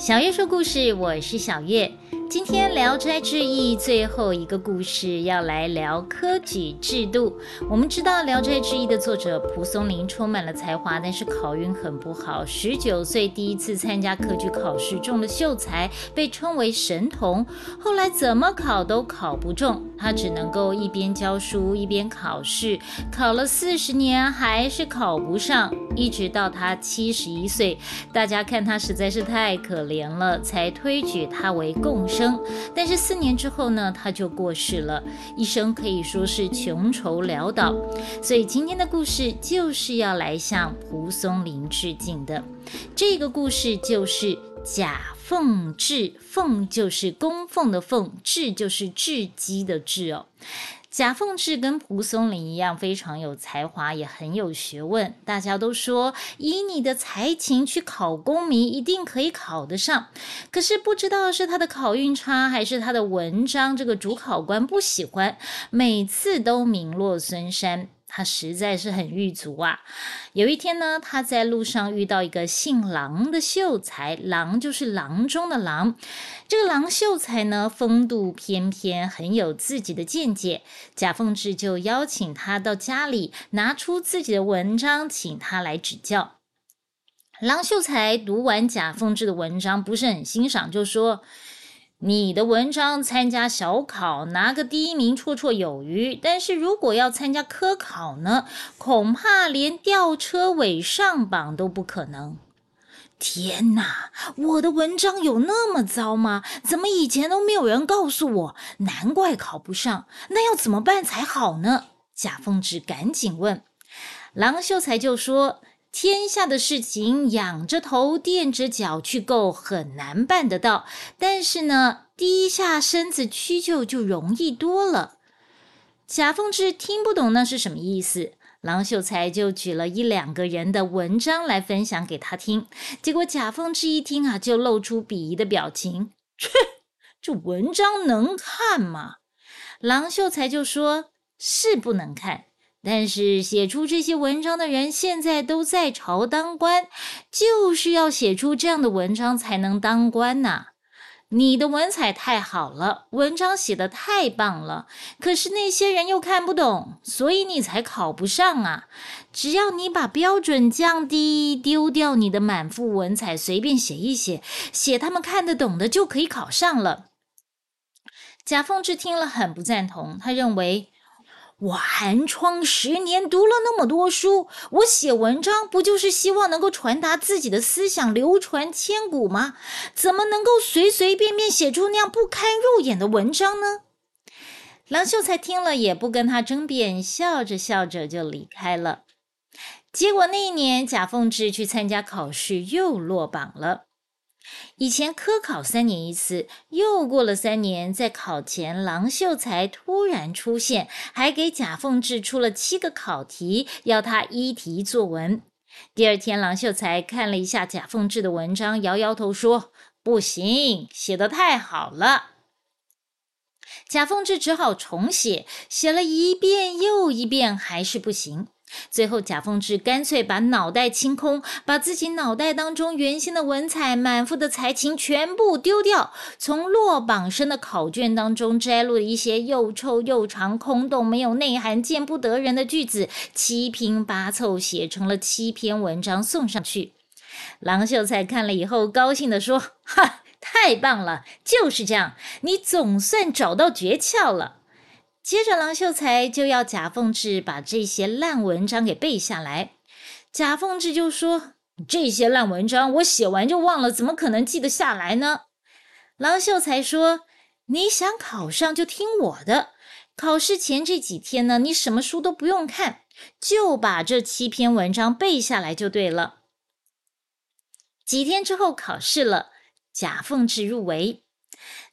小月说故事，我是小月。今天《聊斋志异》最后一个故事要来聊科举制度。我们知道《聊斋志异》的作者蒲松龄充满了才华，但是考运很不好。十九岁第一次参加科举考试中了秀才，被称为神童。后来怎么考都考不中，他只能够一边教书一边考试，考了四十年还是考不上。一直到他七十一岁，大家看他实在是太可怜了，才推举他为贡生。但是四年之后呢，他就过世了，一生可以说是穷愁潦倒。所以今天的故事就是要来向蒲松龄致敬的。这个故事就是贾凤志，凤就是供奉的凤，志就是雉鸡的志哦。贾凤志跟蒲松龄一样，非常有才华，也很有学问。大家都说，以你的才情去考功名，一定可以考得上。可是不知道是他的考运差，还是他的文章这个主考官不喜欢，每次都名落孙山。他实在是很狱卒啊！有一天呢，他在路上遇到一个姓郎的秀才，郎就是郎中的郎。这个郎秀才呢，风度翩翩，很有自己的见解。贾凤志就邀请他到家里，拿出自己的文章，请他来指教。郎秀才读完贾凤志的文章，不是很欣赏，就说。你的文章参加小考拿个第一名绰绰有余，但是如果要参加科考呢，恐怕连吊车尾上榜都不可能。天哪，我的文章有那么糟吗？怎么以前都没有人告诉我？难怪考不上，那要怎么办才好呢？贾凤芝赶紧问，郎秀才就说。天下的事情，仰着头垫着脚去够很难办得到，但是呢，低下身子屈就就容易多了。贾凤志听不懂那是什么意思，郎秀才就举了一两个人的文章来分享给他听，结果贾凤志一听啊，就露出鄙夷的表情：“切，这文章能看吗？”郎秀才就说：“是不能看。”但是写出这些文章的人现在都在朝当官，就是要写出这样的文章才能当官呐。你的文采太好了，文章写得太棒了，可是那些人又看不懂，所以你才考不上啊。只要你把标准降低，丢掉你的满腹文采，随便写一写，写他们看得懂的，就可以考上了。贾凤志听了很不赞同，他认为。我寒窗十年，读了那么多书，我写文章不就是希望能够传达自己的思想，流传千古吗？怎么能够随随便便写出那样不堪入眼的文章呢？郎秀才听了也不跟他争辩，笑着笑着就离开了。结果那一年，贾凤志去参加考试，又落榜了。以前科考三年一次，又过了三年，在考前，郎秀才突然出现，还给贾凤志出了七个考题，要他依题作文。第二天，郎秀才看了一下贾凤志的文章，摇摇头说：“不行，写得太好了。”贾凤志只好重写，写了一遍又一遍，还是不行。最后，贾凤志干脆把脑袋清空，把自己脑袋当中原先的文采、满腹的才情全部丢掉，从落榜生的考卷当中摘录了一些又臭又长、空洞、没有内涵、见不得人的句子，七拼八凑写成了七篇文章送上去。郎秀才看了以后，高兴地说：“哈，太棒了，就是这样，你总算找到诀窍了。”接着，郎秀才就要贾凤志把这些烂文章给背下来。贾凤志就说：“这些烂文章我写完就忘了，怎么可能记得下来呢？”郎秀才说：“你想考上就听我的，考试前这几天呢，你什么书都不用看，就把这七篇文章背下来就对了。”几天之后考试了，贾凤志入围。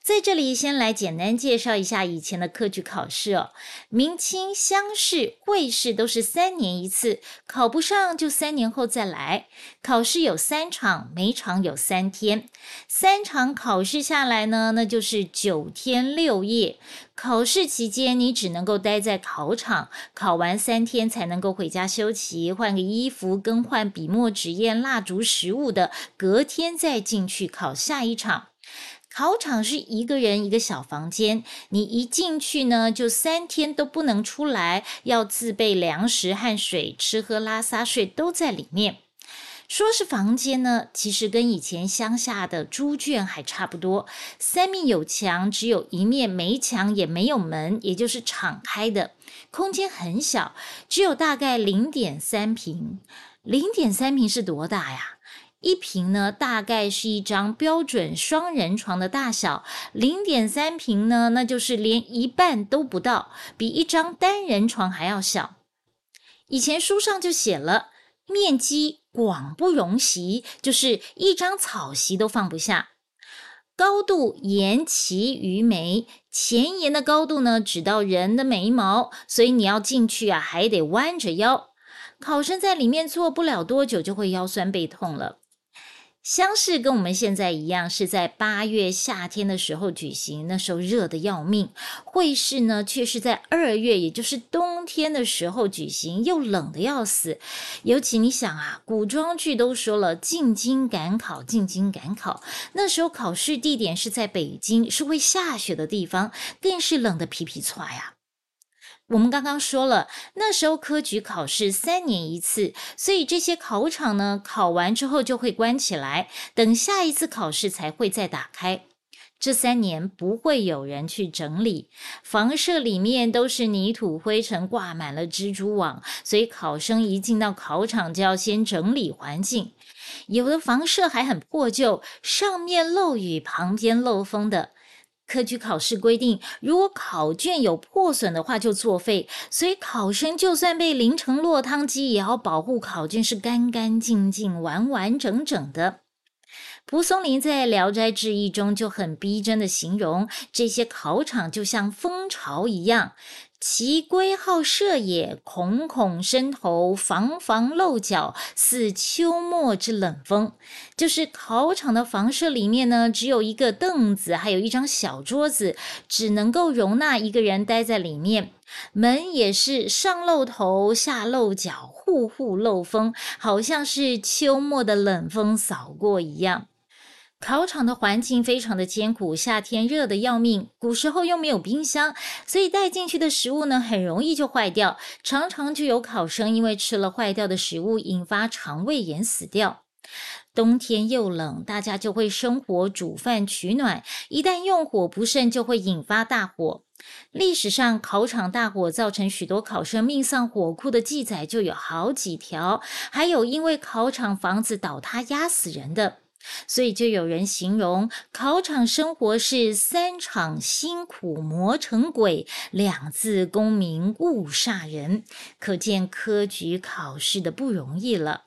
在这里，先来简单介绍一下以前的科举考试哦。明清乡试、会试都是三年一次，考不上就三年后再来。考试有三场，每场有三天。三场考试下来呢，那就是九天六夜。考试期间，你只能够待在考场，考完三天才能够回家休息，换个衣服，更换笔墨纸砚、蜡烛、食物的，隔天再进去考下一场。考场是一个人一个小房间，你一进去呢，就三天都不能出来，要自备粮食和水，吃喝拉撒睡都在里面。说是房间呢，其实跟以前乡下的猪圈还差不多，三面有墙，只有一面没墙也没有门，也就是敞开的空间很小，只有大概零点三平。零点三平是多大呀？一平呢，大概是一张标准双人床的大小；零点三平呢，那就是连一半都不到，比一张单人床还要小。以前书上就写了，面积广不容席，就是一张草席都放不下。高度沿其于眉，前沿的高度呢，只到人的眉毛，所以你要进去啊，还得弯着腰。考生在里面坐不了多久，就会腰酸背痛了。乡试跟我们现在一样，是在八月夏天的时候举行，那时候热的要命。会试呢，却是在二月，也就是冬天的时候举行，又冷的要死。尤其你想啊，古装剧都说了，进京赶考，进京赶考，那时候考试地点是在北京，是会下雪的地方，更是冷的皮皮挫呀。我们刚刚说了，那时候科举考试三年一次，所以这些考场呢，考完之后就会关起来，等下一次考试才会再打开。这三年不会有人去整理，房舍里面都是泥土灰尘，挂满了蜘蛛网，所以考生一进到考场就要先整理环境。有的房舍还很破旧，上面漏雨，旁边漏风的。科举考试规定，如果考卷有破损的话，就作废。所以考生就算被淋成落汤鸡，也要保护考卷是干干净净、完完整整的。蒲松龄在《聊斋志异》中就很逼真的形容，这些考场就像蜂巢一样。其归好射也，孔孔伸头，房房漏角，似秋末之冷风。就是考场的房舍里面呢，只有一个凳子，还有一张小桌子，只能够容纳一个人待在里面。门也是上露头，下露脚，户户漏风，好像是秋末的冷风扫过一样。考场的环境非常的艰苦，夏天热的要命。古时候又没有冰箱，所以带进去的食物呢，很容易就坏掉。常常就有考生因为吃了坏掉的食物，引发肠胃炎死掉。冬天又冷，大家就会生火煮饭取暖。一旦用火不慎，就会引发大火。历史上考场大火造成许多考生命丧火窟的记载就有好几条，还有因为考场房子倒塌压死人的。所以就有人形容考场生活是三场辛苦磨成鬼，两字功名误煞人，可见科举考试的不容易了。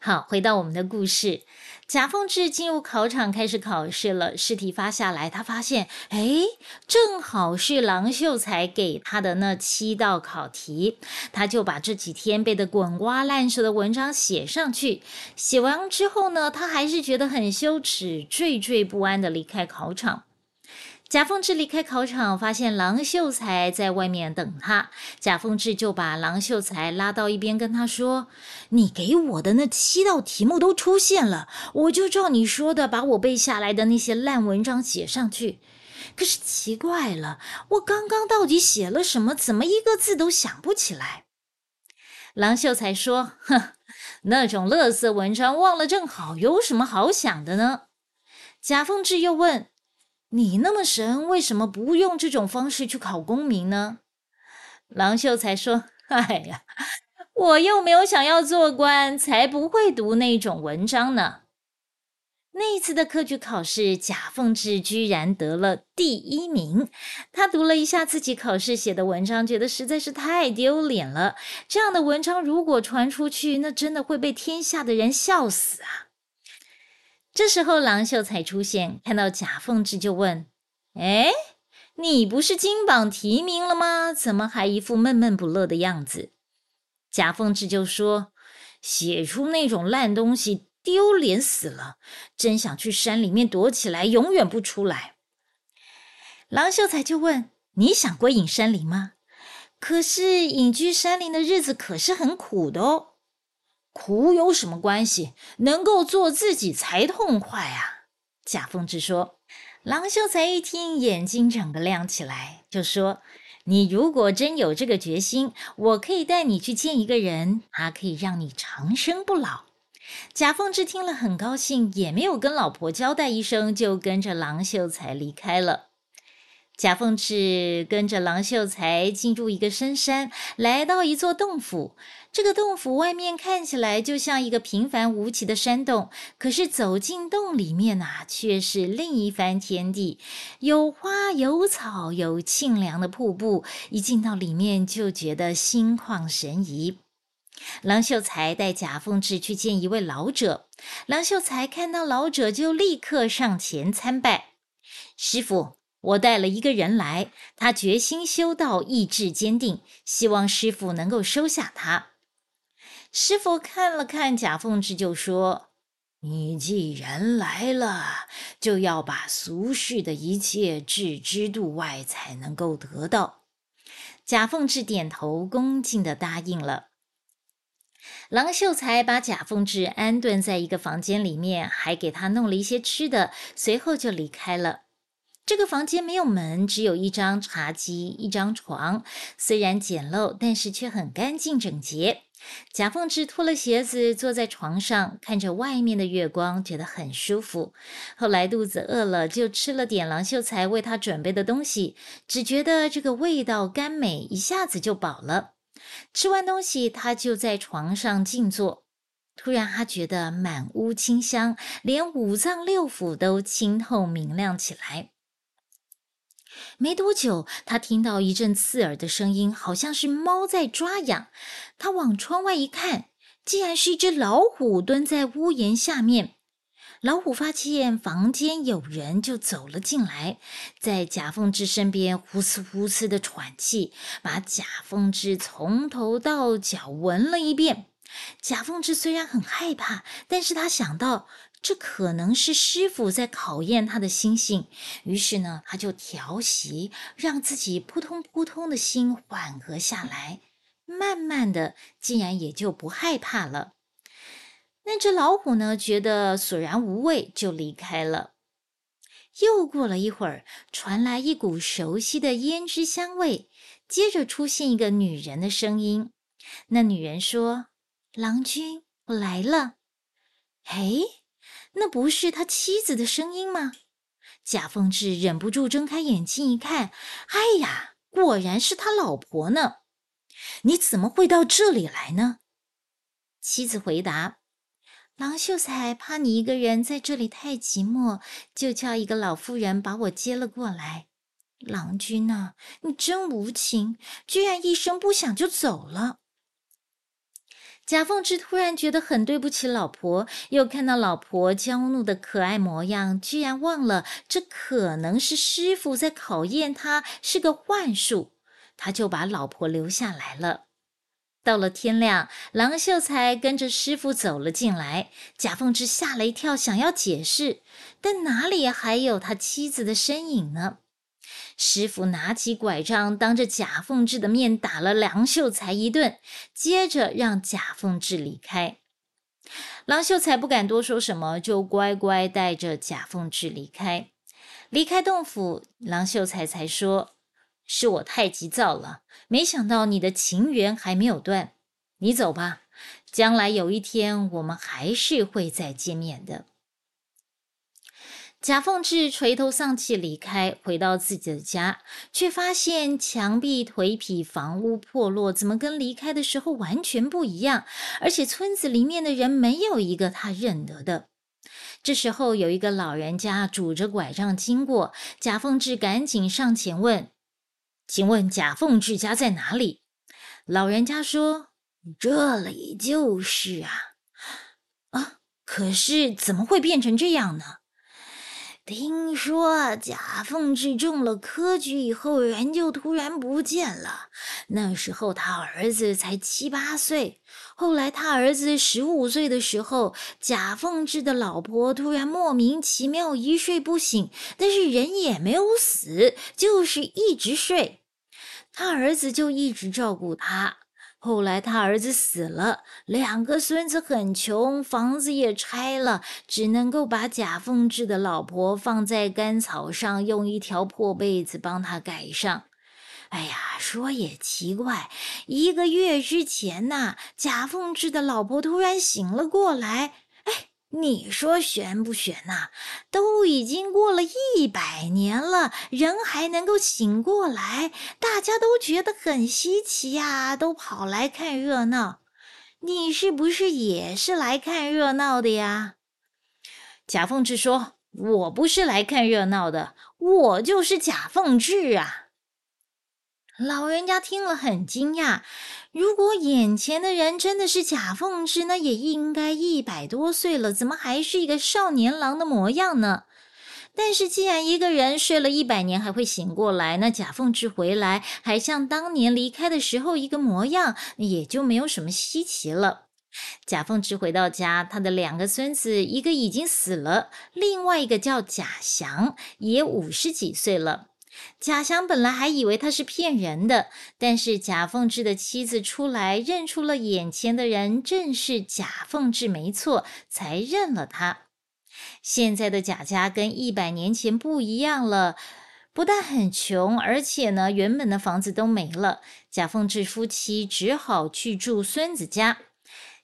好，回到我们的故事。贾凤志进入考场开始考试了，试题发下来，他发现，哎，正好是郎秀才给他的那七道考题，他就把这几天背得滚瓜烂熟的文章写上去。写完之后呢，他还是觉得很羞耻，惴惴不安的离开考场。贾凤志离开考场，发现郎秀才在外面等他。贾凤志就把郎秀才拉到一边，跟他说：“你给我的那七道题目都出现了，我就照你说的，把我背下来的那些烂文章写上去。可是奇怪了，我刚刚到底写了什么？怎么一个字都想不起来？”郎秀才说：“哼，那种垃圾文章忘了正好，有什么好想的呢？”贾凤志又问。你那么神，为什么不用这种方式去考功名呢？郎秀才说：“哎呀，我又没有想要做官，才不会读那种文章呢。”那一次的科举考试，贾凤志居然得了第一名。他读了一下自己考试写的文章，觉得实在是太丢脸了。这样的文章如果传出去，那真的会被天下的人笑死啊！这时候，郎秀才出现，看到贾凤志就问：“哎，你不是金榜题名了吗？怎么还一副闷闷不乐的样子？”贾凤志就说：“写出那种烂东西，丢脸死了！真想去山里面躲起来，永远不出来。”郎秀才就问：“你想归隐山林吗？可是隐居山林的日子可是很苦的哦。”苦有什么关系？能够做自己才痛快啊！贾凤芝说。郎秀才一听，眼睛整个亮起来，就说：“你如果真有这个决心，我可以带你去见一个人，他可以让你长生不老。”贾凤芝听了很高兴，也没有跟老婆交代一声，就跟着郎秀才离开了。贾凤志跟着郎秀才进入一个深山，来到一座洞府。这个洞府外面看起来就像一个平凡无奇的山洞，可是走进洞里面呐，却是另一番天地，有花有草，有沁凉的瀑布。一进到里面，就觉得心旷神怡。郎秀才带贾凤志去见一位老者，郎秀才看到老者，就立刻上前参拜师傅。我带了一个人来，他决心修道，意志坚定，希望师傅能够收下他。师傅看了看贾凤志，就说：“你既然来了，就要把俗世的一切置之度外，才能够得到。”贾凤志点头，恭敬的答应了。郎秀才把贾凤志安顿在一个房间里面，还给他弄了一些吃的，随后就离开了。这个房间没有门，只有一张茶几、一张床。虽然简陋，但是却很干净整洁。贾凤芝脱了鞋子，坐在床上，看着外面的月光，觉得很舒服。后来肚子饿了，就吃了点郎秀才为他准备的东西，只觉得这个味道甘美，一下子就饱了。吃完东西，他就在床上静坐。突然，他觉得满屋清香，连五脏六腑都清透明亮起来。没多久，他听到一阵刺耳的声音，好像是猫在抓痒。他往窗外一看，竟然是一只老虎蹲在屋檐下面。老虎发现房间有人，就走了进来，在贾凤芝身边呼哧呼哧的喘气，把贾凤芝从头到脚闻了一遍。贾凤芝虽然很害怕，但是他想到。这可能是师傅在考验他的心性，于是呢，他就调息，让自己扑通扑通的心缓和下来，慢慢的，竟然也就不害怕了。那只老虎呢，觉得索然无味，就离开了。又过了一会儿，传来一股熟悉的胭脂香味，接着出现一个女人的声音。那女人说：“郎君，我来了。”嘿。那不是他妻子的声音吗？贾凤志忍不住睁开眼睛一看，哎呀，果然是他老婆呢！你怎么会到这里来呢？妻子回答：“郎秀才怕你一个人在这里太寂寞，就叫一个老妇人把我接了过来。郎君呐，你真无情，居然一声不响就走了。”贾凤芝突然觉得很对不起老婆，又看到老婆娇怒的可爱模样，居然忘了这可能是师傅在考验他，是个幻术，他就把老婆留下来了。到了天亮，郎秀才跟着师傅走了进来，贾凤芝吓了一跳，想要解释，但哪里还有他妻子的身影呢？师傅拿起拐杖，当着贾凤志的面打了梁秀才一顿，接着让贾凤志离开。郎秀才不敢多说什么，就乖乖带着贾凤志离开。离开洞府，郎秀才才说：“是我太急躁了，没想到你的情缘还没有断。你走吧，将来有一天我们还是会再见面的。”贾凤志垂头丧气离开，回到自己的家，却发现墙壁颓圮，房屋破落，怎么跟离开的时候完全不一样？而且村子里面的人没有一个他认得的。这时候，有一个老人家拄着拐杖经过，贾凤志赶紧上前问：“请问贾凤志家在哪里？”老人家说：“这里就是啊。”啊，可是怎么会变成这样呢？听说贾凤志中了科举以后，人就突然不见了。那时候他儿子才七八岁。后来他儿子十五岁的时候，贾凤志的老婆突然莫名其妙一睡不醒，但是人也没有死，就是一直睡。他儿子就一直照顾他。后来他儿子死了，两个孙子很穷，房子也拆了，只能够把贾凤志的老婆放在干草上，用一条破被子帮他盖上。哎呀，说也奇怪，一个月之前呐，贾凤志的老婆突然醒了过来。你说悬不悬呐？都已经过了一百年了，人还能够醒过来，大家都觉得很稀奇呀，都跑来看热闹。你是不是也是来看热闹的呀？贾凤志说：“我不是来看热闹的，我就是贾凤志啊。”老人家听了很惊讶。如果眼前的人真的是贾凤芝，那也应该一百多岁了，怎么还是一个少年郎的模样呢？但是既然一个人睡了一百年还会醒过来，那贾凤芝回来还像当年离开的时候一个模样，也就没有什么稀奇了。贾凤芝回到家，他的两个孙子，一个已经死了，另外一个叫贾祥，也五十几岁了。贾祥本来还以为他是骗人的，但是贾凤志的妻子出来认出了眼前的人正是贾凤志，没错，才认了他。现在的贾家跟一百年前不一样了，不但很穷，而且呢，原本的房子都没了。贾凤志夫妻只好去住孙子家。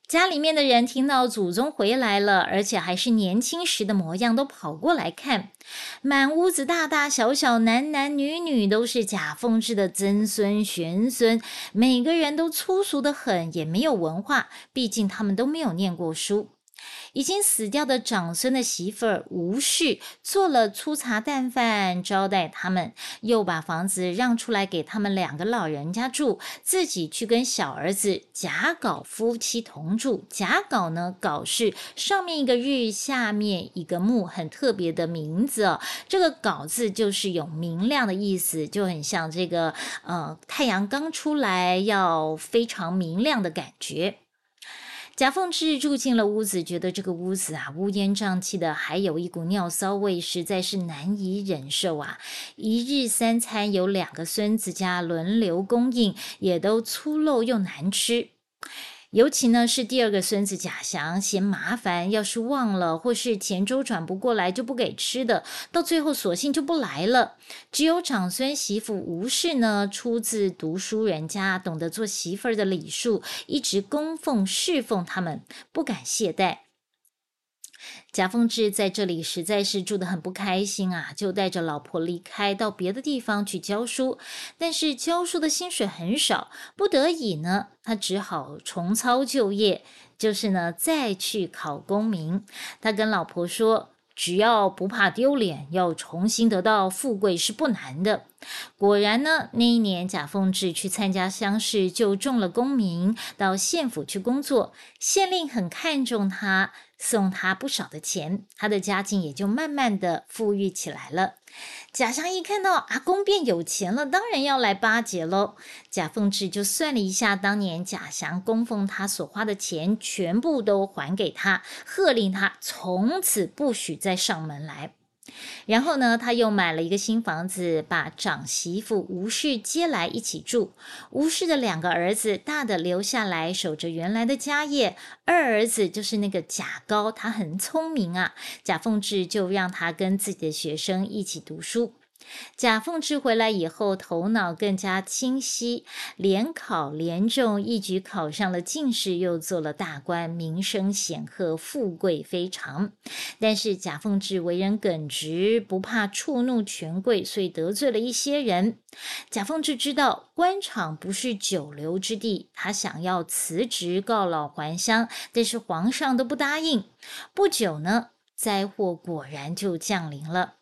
家里面的人听到祖宗回来了，而且还是年轻时的模样，都跑过来看。满屋子大大小小、男男女女都是贾凤志的曾孙玄孙，每个人都粗俗得很，也没有文化，毕竟他们都没有念过书。已经死掉的长孙的媳妇儿吴氏做了粗茶淡饭招待他们，又把房子让出来给他们两个老人家住，自己去跟小儿子贾镐夫妻同住。贾镐呢，镐是上面一个日，下面一个木，很特别的名字哦。这个镐字就是有明亮的意思，就很像这个呃太阳刚出来要非常明亮的感觉。贾凤志住进了屋子，觉得这个屋子啊乌烟瘴气的，还有一股尿骚味，实在是难以忍受啊！一日三餐由两个孙子家轮流供应，也都粗陋又难吃。尤其呢是第二个孙子贾祥嫌麻烦，要是忘了或是钱周转不过来就不给吃的，到最后索性就不来了。只有长孙媳妇吴氏呢，出自读书人家，懂得做媳妇儿的礼数，一直供奉侍奉他们，不敢懈怠。贾凤志在这里实在是住得很不开心啊，就带着老婆离开，到别的地方去教书。但是教书的薪水很少，不得已呢，他只好重操旧业，就是呢再去考功名。他跟老婆说。只要不怕丢脸，要重新得到富贵是不难的。果然呢，那一年贾凤志去参加乡试，就中了功名，到县府去工作。县令很看重他，送他不少的钱，他的家境也就慢慢的富裕起来了。贾祥一看到阿公变有钱了，当然要来巴结喽。贾凤志就算了一下，当年贾祥供奉他所花的钱，全部都还给他，喝令他从此不许再上门来。然后呢，他又买了一个新房子，把长媳妇吴氏接来一起住。吴氏的两个儿子，大的留下来守着原来的家业，二儿子就是那个贾高，他很聪明啊。贾凤志就让他跟自己的学生一起读书。贾凤志回来以后，头脑更加清晰，联考连中，一举考上了进士，又做了大官，名声显赫，富贵非常。但是贾凤志为人耿直，不怕触怒权贵，所以得罪了一些人。贾凤志知道官场不是久留之地，他想要辞职告老还乡，但是皇上都不答应。不久呢，灾祸果然就降临了。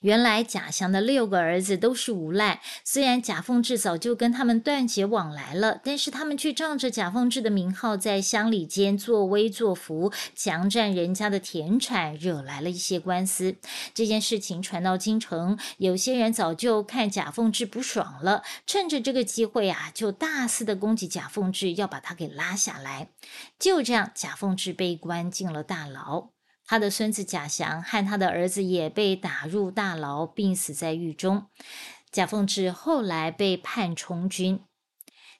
原来贾祥的六个儿子都是无赖，虽然贾凤志早就跟他们断绝往来了，但是他们却仗着贾凤志的名号，在乡里间作威作福，强占人家的田产，惹来了一些官司。这件事情传到京城，有些人早就看贾凤志不爽了，趁着这个机会啊，就大肆的攻击贾凤志，要把他给拉下来。就这样，贾凤志被关进了大牢。他的孙子贾祥和他的儿子也被打入大牢，病死在狱中。贾凤志后来被判充军。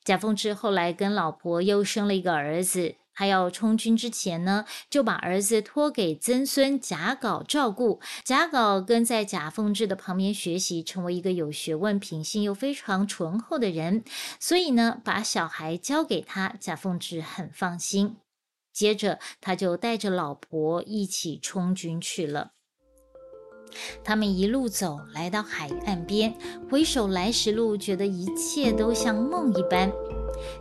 贾凤志后来跟老婆又生了一个儿子。他要充军之前呢，就把儿子托给曾孙贾稿照顾。贾稿跟在贾凤志的旁边学习，成为一个有学问、品性又非常醇厚的人。所以呢，把小孩交给他，贾凤志很放心。接着，他就带着老婆一起充军去了。他们一路走来到海岸边，回首来时路，觉得一切都像梦一般。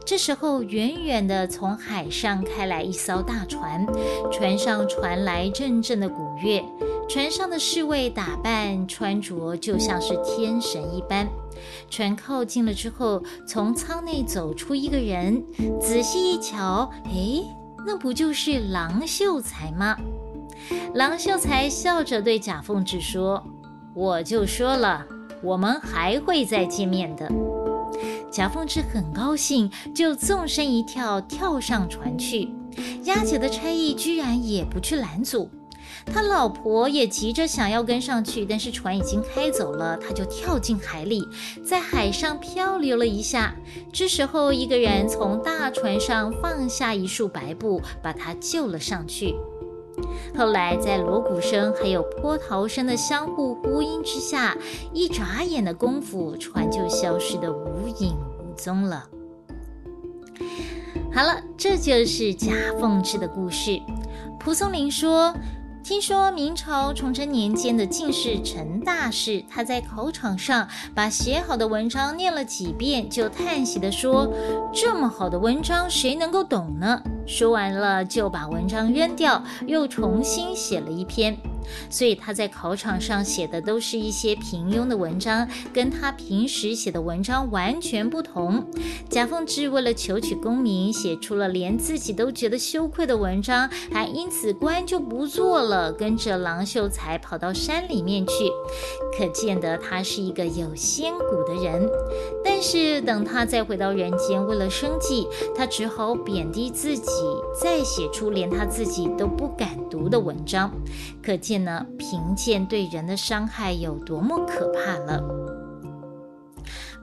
这时候，远远的从海上开来一艘大船，船上传来阵阵的鼓乐，船上的侍卫打扮穿着就像是天神一般。船靠近了之后，从舱内走出一个人，仔细一瞧，哎。那不就是郎秀才吗？郎秀才笑着对贾凤志说：“我就说了，我们还会再见面的。”贾凤志很高兴，就纵身一跳，跳上船去。押解的差役居然也不去拦阻。他老婆也急着想要跟上去，但是船已经开走了，他就跳进海里，在海上漂流了一下。这时候，一个人从大船上放下一束白布，把他救了上去。后来，在锣鼓声还有波涛声的相互呼应之下，一眨眼的功夫，船就消失得无影无踪了。好了，这就是贾凤志的故事。蒲松龄说。听说明朝崇祯年间的进士陈大事，他在考场上把写好的文章念了几遍，就叹息地说：“这么好的文章，谁能够懂呢？”说完了，就把文章扔掉，又重新写了一篇。所以他在考场上写的都是一些平庸的文章，跟他平时写的文章完全不同。贾凤芝为了求取功名，写出了连自己都觉得羞愧的文章，还因此官就不做了，跟着郎秀才跑到山里面去。可见得他是一个有仙骨的人。但是等他再回到人间，为了生计，他只好贬低自己，再写出连他自己都不敢读的文章。可见呢，贫贱对人的伤害有多么可怕了。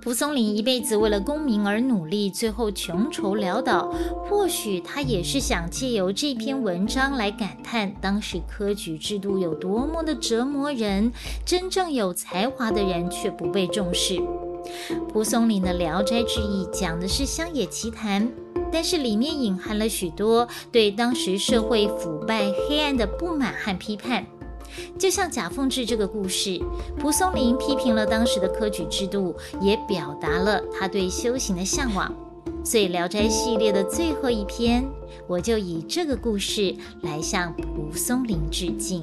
蒲松龄一辈子为了功名而努力，最后穷愁潦倒。或许他也是想借由这篇文章来感叹当时科举制度有多么的折磨人，真正有才华的人却不被重视。蒲松龄的《聊斋志异》讲的是乡野奇谈，但是里面隐含了许多对当时社会腐败黑暗的不满和批判。就像贾凤志这个故事，蒲松龄批评了当时的科举制度，也表达了他对修行的向往。所以《聊斋》系列的最后一篇，我就以这个故事来向蒲松龄致敬。